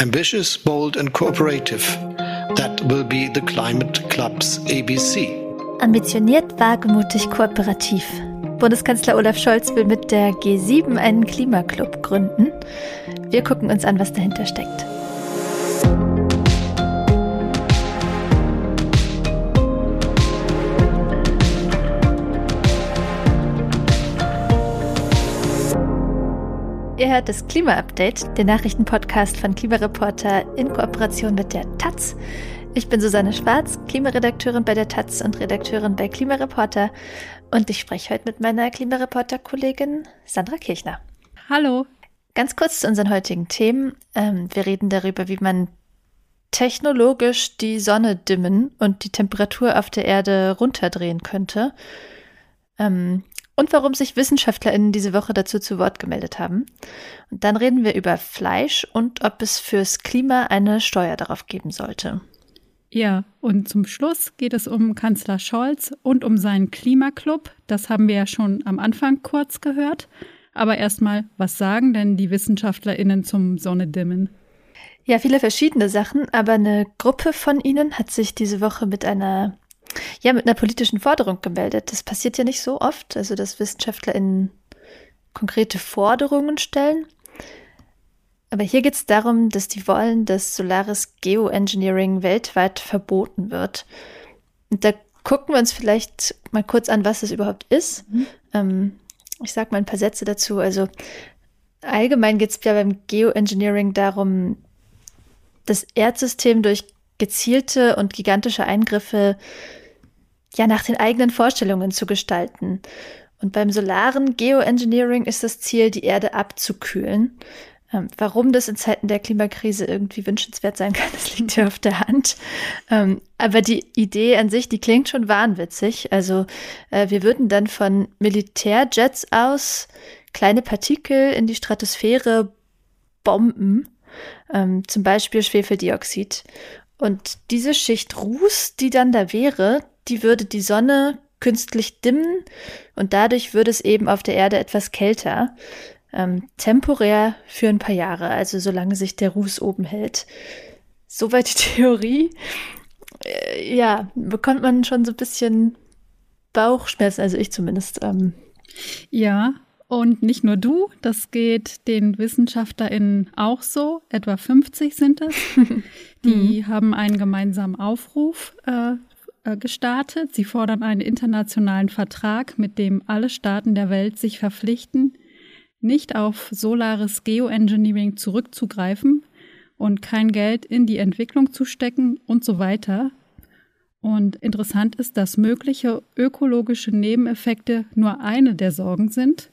Ambitious, bold and cooperative. That will be the Climate Club's ABC. Ambitioniert, wagemutig, kooperativ. Bundeskanzler Olaf Scholz will mit der G7 einen Klimaclub gründen. Wir gucken uns an, was dahinter steckt. Ihr hört das Klima-Update, den Nachrichtenpodcast von Klimareporter in Kooperation mit der Taz. Ich bin Susanne Schwarz, Klimaredakteurin bei der Taz und Redakteurin bei Klimareporter. Und ich spreche heute mit meiner Klimareporter-Kollegin Sandra Kirchner. Hallo. Ganz kurz zu unseren heutigen Themen. Ähm, wir reden darüber, wie man technologisch die Sonne dimmen und die Temperatur auf der Erde runterdrehen könnte. Ähm, und warum sich WissenschaftlerInnen diese Woche dazu zu Wort gemeldet haben. Und dann reden wir über Fleisch und ob es fürs Klima eine Steuer darauf geben sollte. Ja, und zum Schluss geht es um Kanzler Scholz und um seinen Klimaclub. Das haben wir ja schon am Anfang kurz gehört. Aber erstmal, was sagen denn die WissenschaftlerInnen zum Sonnedimmen? Ja, viele verschiedene Sachen, aber eine Gruppe von ihnen hat sich diese Woche mit einer ja, mit einer politischen Forderung gemeldet. Das passiert ja nicht so oft, also dass WissenschaftlerInnen konkrete Forderungen stellen. Aber hier geht es darum, dass die wollen, dass solares Geoengineering weltweit verboten wird. Und da gucken wir uns vielleicht mal kurz an, was es überhaupt ist. Mhm. Ähm, ich sage mal ein paar Sätze dazu. Also allgemein geht es ja beim Geoengineering darum, das Erdsystem durch gezielte und gigantische Eingriffe ja nach den eigenen Vorstellungen zu gestalten. Und beim solaren Geoengineering ist das Ziel, die Erde abzukühlen. Ähm, warum das in Zeiten der Klimakrise irgendwie wünschenswert sein kann, das liegt ja auf der Hand. Ähm, aber die Idee an sich, die klingt schon wahnwitzig. Also äh, wir würden dann von Militärjets aus kleine Partikel in die Stratosphäre bomben, ähm, zum Beispiel Schwefeldioxid. Und diese Schicht Ruß, die dann da wäre, die würde die Sonne künstlich dimmen und dadurch würde es eben auf der Erde etwas kälter. Ähm, temporär für ein paar Jahre, also solange sich der Ruß oben hält. Soweit die Theorie. Äh, ja, bekommt man schon so ein bisschen Bauchschmerzen, also ich zumindest. Ähm. Ja, und nicht nur du, das geht den WissenschaftlerInnen auch so. Etwa 50 sind es. Die mhm. haben einen gemeinsamen Aufruf äh, äh, gestartet. Sie fordern einen internationalen Vertrag, mit dem alle Staaten der Welt sich verpflichten, nicht auf solares Geoengineering zurückzugreifen und kein Geld in die Entwicklung zu stecken und so weiter. Und interessant ist, dass mögliche ökologische Nebeneffekte nur eine der Sorgen sind.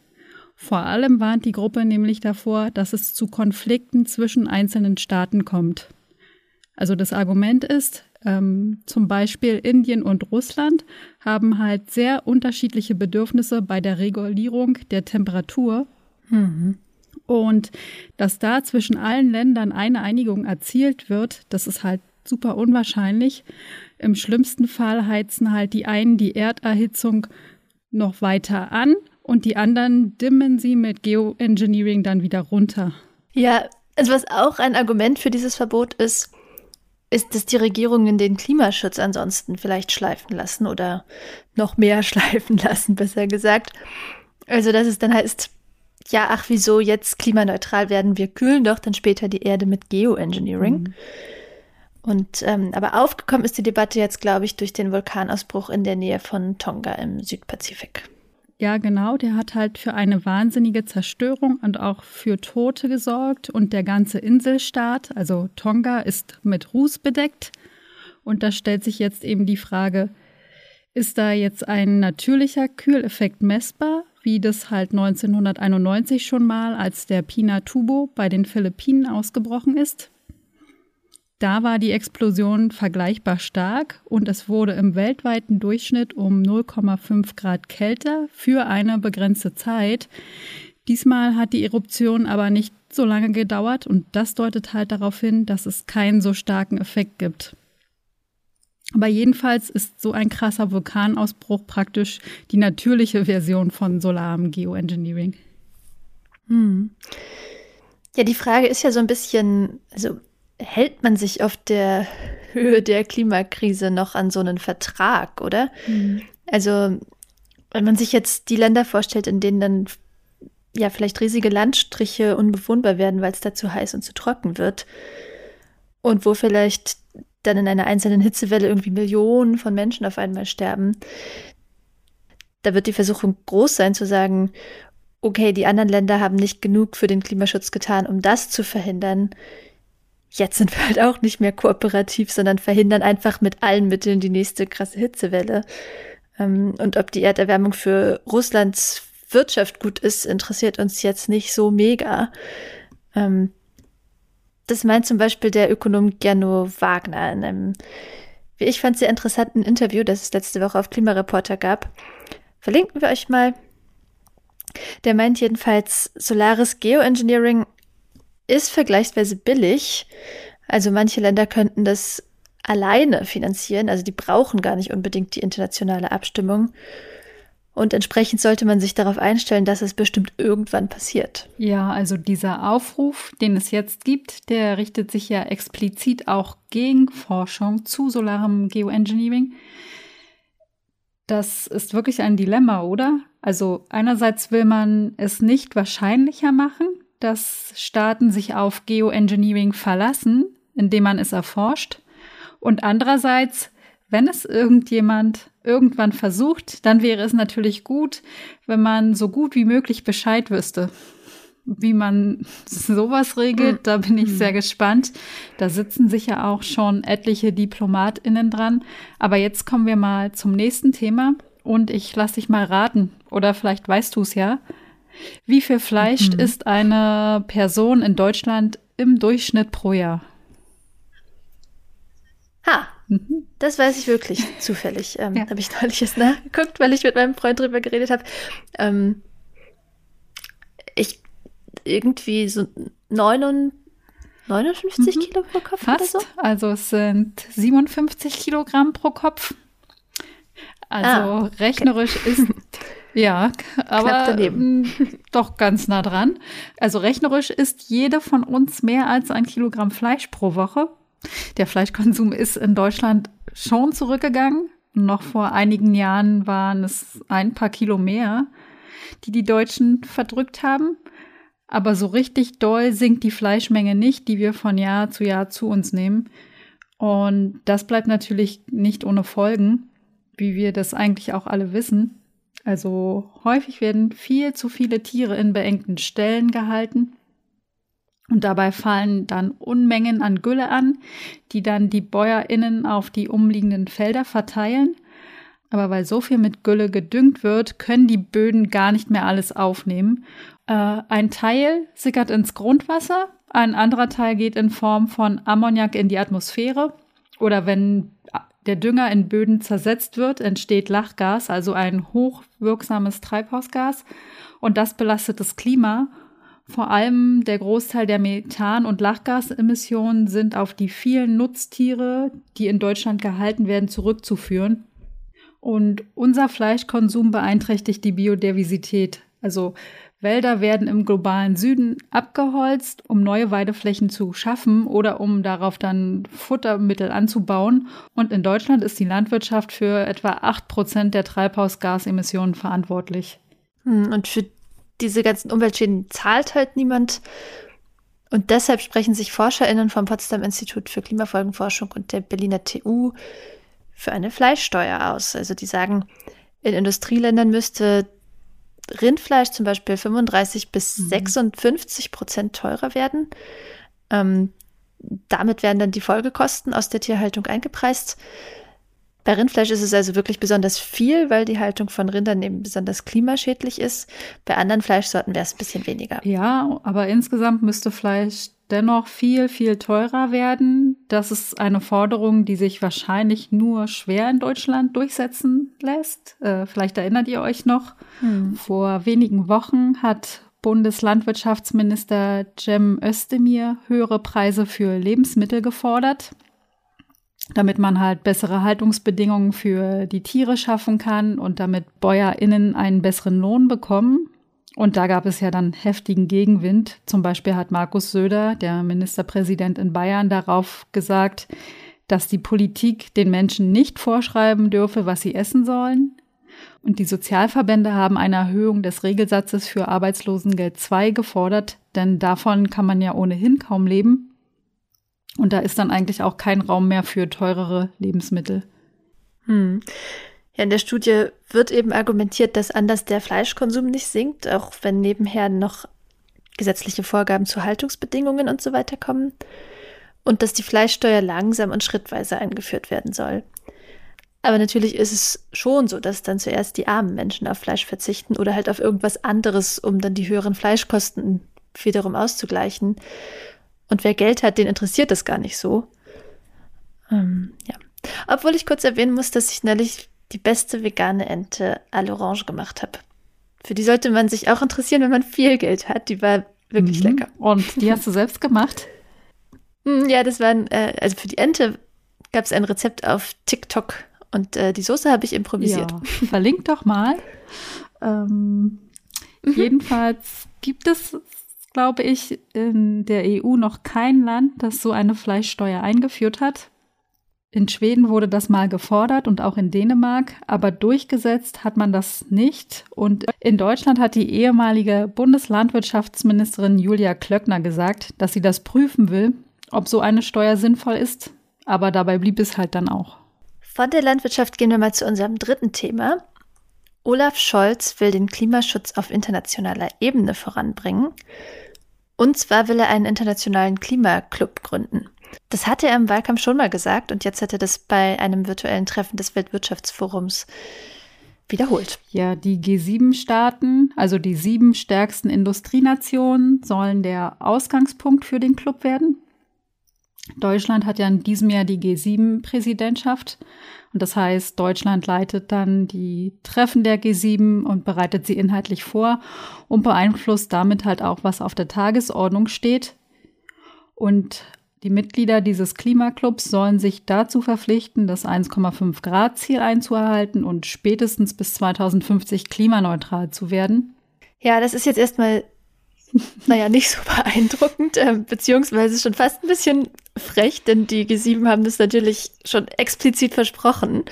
Vor allem warnt die Gruppe nämlich davor, dass es zu Konflikten zwischen einzelnen Staaten kommt. Also das Argument ist, ähm, zum Beispiel Indien und Russland haben halt sehr unterschiedliche Bedürfnisse bei der Regulierung der Temperatur. Mhm. Und dass da zwischen allen Ländern eine Einigung erzielt wird, das ist halt super unwahrscheinlich. Im schlimmsten Fall heizen halt die einen die Erderhitzung noch weiter an und die anderen dimmen sie mit Geoengineering dann wieder runter. Ja, also was auch ein Argument für dieses Verbot ist, ist, dass die Regierungen den Klimaschutz ansonsten vielleicht schleifen lassen oder noch mehr schleifen lassen, besser gesagt. Also, dass es dann heißt, ja, ach, wieso jetzt klimaneutral werden? Wir kühlen doch dann später die Erde mit Geoengineering. Mhm. Und ähm, aber aufgekommen ist die Debatte jetzt, glaube ich, durch den Vulkanausbruch in der Nähe von Tonga im Südpazifik. Ja, genau. Der hat halt für eine wahnsinnige Zerstörung und auch für Tote gesorgt. Und der ganze Inselstaat, also Tonga, ist mit Ruß bedeckt. Und da stellt sich jetzt eben die Frage, ist da jetzt ein natürlicher Kühleffekt messbar, wie das halt 1991 schon mal, als der Pinatubo bei den Philippinen ausgebrochen ist? Da war die Explosion vergleichbar stark und es wurde im weltweiten Durchschnitt um 0,5 Grad kälter für eine begrenzte Zeit. Diesmal hat die Eruption aber nicht so lange gedauert und das deutet halt darauf hin, dass es keinen so starken Effekt gibt. Aber jedenfalls ist so ein krasser Vulkanausbruch praktisch die natürliche Version von solarem Geoengineering. Hm. Ja, die Frage ist ja so ein bisschen, also hält man sich auf der Höhe der Klimakrise noch an so einen Vertrag, oder? Mhm. Also, wenn man sich jetzt die Länder vorstellt, in denen dann ja vielleicht riesige Landstriche unbewohnbar werden, weil es da zu heiß und zu trocken wird. Und wo vielleicht dann in einer einzelnen Hitzewelle irgendwie Millionen von Menschen auf einmal sterben. Da wird die Versuchung groß sein zu sagen, okay, die anderen Länder haben nicht genug für den Klimaschutz getan, um das zu verhindern. Jetzt sind wir halt auch nicht mehr kooperativ, sondern verhindern einfach mit allen Mitteln die nächste krasse Hitzewelle. Ähm, und ob die Erderwärmung für Russlands Wirtschaft gut ist, interessiert uns jetzt nicht so mega. Ähm, das meint zum Beispiel der Ökonom Gernot Wagner in einem, wie ich fand, sehr interessanten Interview, das es letzte Woche auf Klimareporter gab. Verlinken wir euch mal. Der meint jedenfalls, solares Geoengineering ist vergleichsweise billig. Also manche Länder könnten das alleine finanzieren, also die brauchen gar nicht unbedingt die internationale Abstimmung. Und entsprechend sollte man sich darauf einstellen, dass es bestimmt irgendwann passiert. Ja, also dieser Aufruf, den es jetzt gibt, der richtet sich ja explizit auch gegen Forschung zu solarem Geoengineering. Das ist wirklich ein Dilemma, oder? Also einerseits will man es nicht wahrscheinlicher machen, dass Staaten sich auf Geoengineering verlassen, indem man es erforscht. Und andererseits, wenn es irgendjemand irgendwann versucht, dann wäre es natürlich gut, wenn man so gut wie möglich Bescheid wüsste. Wie man sowas regelt, da bin ich sehr gespannt. Da sitzen sicher auch schon etliche DiplomatInnen dran. Aber jetzt kommen wir mal zum nächsten Thema und ich lasse dich mal raten. Oder vielleicht weißt du es ja. Wie viel Fleisch mhm. isst eine Person in Deutschland im Durchschnitt pro Jahr? Ha, Mhm. Das weiß ich wirklich zufällig. Ähm, ja. Habe ich neulich erst nachgeguckt, weil ich mit meinem Freund drüber geredet habe. Ähm, ich irgendwie so 59, 59 mhm. Kilo pro Kopf Fast. oder so? Also es sind 57 Kilogramm pro Kopf. Also ah, rechnerisch okay. ist ja, aber doch ganz nah dran. Also rechnerisch ist jede von uns mehr als ein Kilogramm Fleisch pro Woche. Der Fleischkonsum ist in Deutschland schon zurückgegangen. Noch vor einigen Jahren waren es ein paar Kilo mehr, die die Deutschen verdrückt haben. Aber so richtig doll sinkt die Fleischmenge nicht, die wir von Jahr zu Jahr zu uns nehmen. Und das bleibt natürlich nicht ohne Folgen, wie wir das eigentlich auch alle wissen. Also häufig werden viel zu viele Tiere in beengten Stellen gehalten. Und dabei fallen dann Unmengen an Gülle an, die dann die BäuerInnen auf die umliegenden Felder verteilen. Aber weil so viel mit Gülle gedüngt wird, können die Böden gar nicht mehr alles aufnehmen. Äh, ein Teil sickert ins Grundwasser, ein anderer Teil geht in Form von Ammoniak in die Atmosphäre. Oder wenn der Dünger in Böden zersetzt wird, entsteht Lachgas, also ein hochwirksames Treibhausgas. Und das belastet das Klima vor allem der Großteil der Methan- und Lachgasemissionen sind auf die vielen Nutztiere, die in Deutschland gehalten werden, zurückzuführen. Und unser Fleischkonsum beeinträchtigt die Biodiversität. Also Wälder werden im globalen Süden abgeholzt, um neue Weideflächen zu schaffen oder um darauf dann Futtermittel anzubauen. Und in Deutschland ist die Landwirtschaft für etwa 8 Prozent der Treibhausgasemissionen verantwortlich. Hm, und für diese ganzen Umweltschäden zahlt halt niemand. Und deshalb sprechen sich ForscherInnen vom Potsdam Institut für Klimafolgenforschung und der Berliner TU für eine Fleischsteuer aus. Also die sagen, in Industrieländern müsste Rindfleisch zum Beispiel 35 bis mhm. 56 Prozent teurer werden. Ähm, damit werden dann die Folgekosten aus der Tierhaltung eingepreist. Bei Rindfleisch ist es also wirklich besonders viel, weil die Haltung von Rindern eben besonders klimaschädlich ist. Bei anderen Fleischsorten wäre es ein bisschen weniger. Ja, aber insgesamt müsste Fleisch dennoch viel, viel teurer werden. Das ist eine Forderung, die sich wahrscheinlich nur schwer in Deutschland durchsetzen lässt. Äh, vielleicht erinnert ihr euch noch, hm. vor wenigen Wochen hat Bundeslandwirtschaftsminister Cem Özdemir höhere Preise für Lebensmittel gefordert damit man halt bessere Haltungsbedingungen für die Tiere schaffen kann und damit BäuerInnen einen besseren Lohn bekommen. Und da gab es ja dann heftigen Gegenwind. Zum Beispiel hat Markus Söder, der Ministerpräsident in Bayern, darauf gesagt, dass die Politik den Menschen nicht vorschreiben dürfe, was sie essen sollen. Und die Sozialverbände haben eine Erhöhung des Regelsatzes für Arbeitslosengeld II gefordert, denn davon kann man ja ohnehin kaum leben. Und da ist dann eigentlich auch kein Raum mehr für teurere Lebensmittel. Hm. Ja, in der Studie wird eben argumentiert, dass anders der Fleischkonsum nicht sinkt, auch wenn nebenher noch gesetzliche Vorgaben zu Haltungsbedingungen und so weiter kommen und dass die Fleischsteuer langsam und schrittweise eingeführt werden soll. Aber natürlich ist es schon so, dass dann zuerst die armen Menschen auf Fleisch verzichten oder halt auf irgendwas anderes, um dann die höheren Fleischkosten wiederum auszugleichen. Und wer Geld hat, den interessiert das gar nicht so. Ähm, ja. Obwohl ich kurz erwähnen muss, dass ich neulich die beste vegane Ente à l'Orange gemacht habe. Für die sollte man sich auch interessieren, wenn man viel Geld hat. Die war wirklich mhm. lecker. Und die hast du selbst gemacht? Hm, ja, das waren, äh, also für die Ente gab es ein Rezept auf TikTok und äh, die Soße habe ich improvisiert. Ja, verlinkt doch mal. Ähm, mhm. Jedenfalls gibt es, glaube ich, in der EU noch kein Land, das so eine Fleischsteuer eingeführt hat. In Schweden wurde das mal gefordert und auch in Dänemark, aber durchgesetzt hat man das nicht. Und in Deutschland hat die ehemalige Bundeslandwirtschaftsministerin Julia Klöckner gesagt, dass sie das prüfen will, ob so eine Steuer sinnvoll ist. Aber dabei blieb es halt dann auch. Von der Landwirtschaft gehen wir mal zu unserem dritten Thema. Olaf Scholz will den Klimaschutz auf internationaler Ebene voranbringen. Und zwar will er einen internationalen Klimaclub gründen. Das hatte er im Wahlkampf schon mal gesagt und jetzt hat er das bei einem virtuellen Treffen des Weltwirtschaftsforums wiederholt. Ja, die G7-Staaten, also die sieben stärksten Industrienationen, sollen der Ausgangspunkt für den Club werden. Deutschland hat ja in diesem Jahr die G7-Präsidentschaft. Und das heißt, Deutschland leitet dann die Treffen der G7 und bereitet sie inhaltlich vor und beeinflusst damit halt auch, was auf der Tagesordnung steht. Und die Mitglieder dieses Klimaclubs sollen sich dazu verpflichten, das 1,5 Grad Ziel einzuerhalten und spätestens bis 2050 klimaneutral zu werden. Ja, das ist jetzt erstmal naja, nicht so beeindruckend, äh, beziehungsweise schon fast ein bisschen frech, denn die G7 haben das natürlich schon explizit versprochen.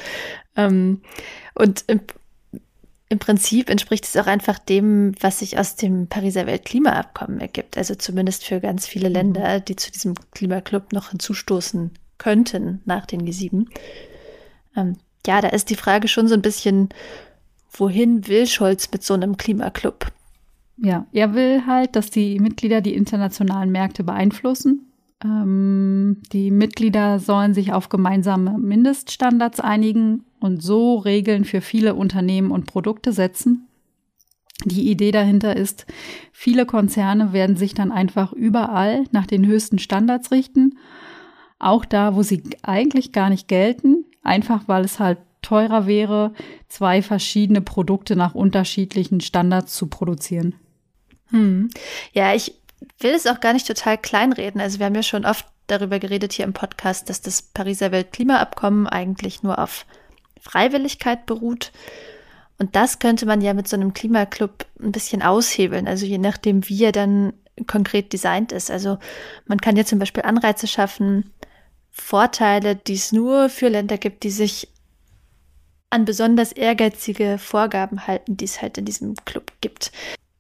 Ähm, und im, im Prinzip entspricht es auch einfach dem, was sich aus dem Pariser Weltklimaabkommen ergibt. Also zumindest für ganz viele mhm. Länder, die zu diesem Klimaclub noch hinzustoßen könnten nach den G7. Ähm, ja, da ist die Frage schon so ein bisschen, wohin will Scholz mit so einem Klimaclub? Ja, er will halt, dass die Mitglieder die internationalen Märkte beeinflussen. Ähm, die Mitglieder sollen sich auf gemeinsame Mindeststandards einigen und so Regeln für viele Unternehmen und Produkte setzen. Die Idee dahinter ist, viele Konzerne werden sich dann einfach überall nach den höchsten Standards richten, auch da, wo sie eigentlich gar nicht gelten, einfach weil es halt teurer wäre, zwei verschiedene Produkte nach unterschiedlichen Standards zu produzieren. Hm. Ja, ich will es auch gar nicht total kleinreden. Also wir haben ja schon oft darüber geredet hier im Podcast, dass das Pariser Weltklimaabkommen eigentlich nur auf Freiwilligkeit beruht. Und das könnte man ja mit so einem Klimaclub ein bisschen aushebeln, also je nachdem, wie er dann konkret designt ist. Also man kann ja zum Beispiel Anreize schaffen, Vorteile, die es nur für Länder gibt, die sich an besonders ehrgeizige Vorgaben halten, die es halt in diesem Club gibt.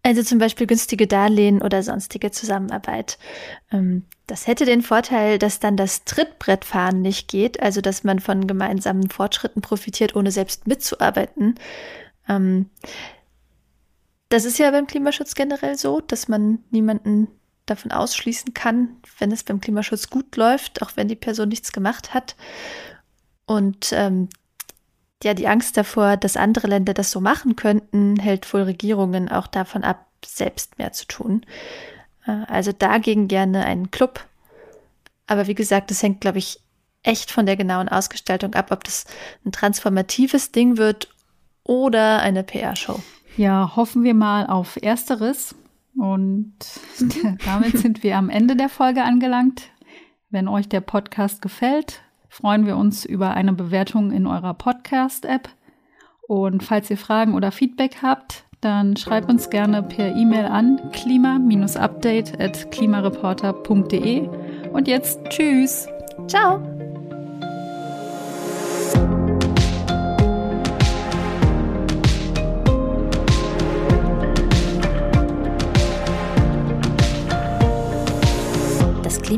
Also zum Beispiel günstige Darlehen oder sonstige Zusammenarbeit. Ähm, das hätte den Vorteil, dass dann das Trittbrettfahren nicht geht, also dass man von gemeinsamen Fortschritten profitiert, ohne selbst mitzuarbeiten. Ähm, das ist ja beim Klimaschutz generell so, dass man niemanden davon ausschließen kann, wenn es beim Klimaschutz gut läuft, auch wenn die Person nichts gemacht hat. Und ähm, ja, die Angst davor, dass andere Länder das so machen könnten, hält wohl Regierungen auch davon ab, selbst mehr zu tun. Äh, also dagegen gerne einen Club. Aber wie gesagt, das hängt, glaube ich, echt von der genauen Ausgestaltung ab, ob das ein transformatives Ding wird oder eine PR-Show. Ja, hoffen wir mal auf Ersteres. Und damit sind wir am Ende der Folge angelangt. Wenn euch der Podcast gefällt, freuen wir uns über eine Bewertung in eurer Podcast-App. Und falls ihr Fragen oder Feedback habt, dann schreib uns gerne per E-Mail an klima-update at klimareporter.de. Und jetzt tschüss. Ciao.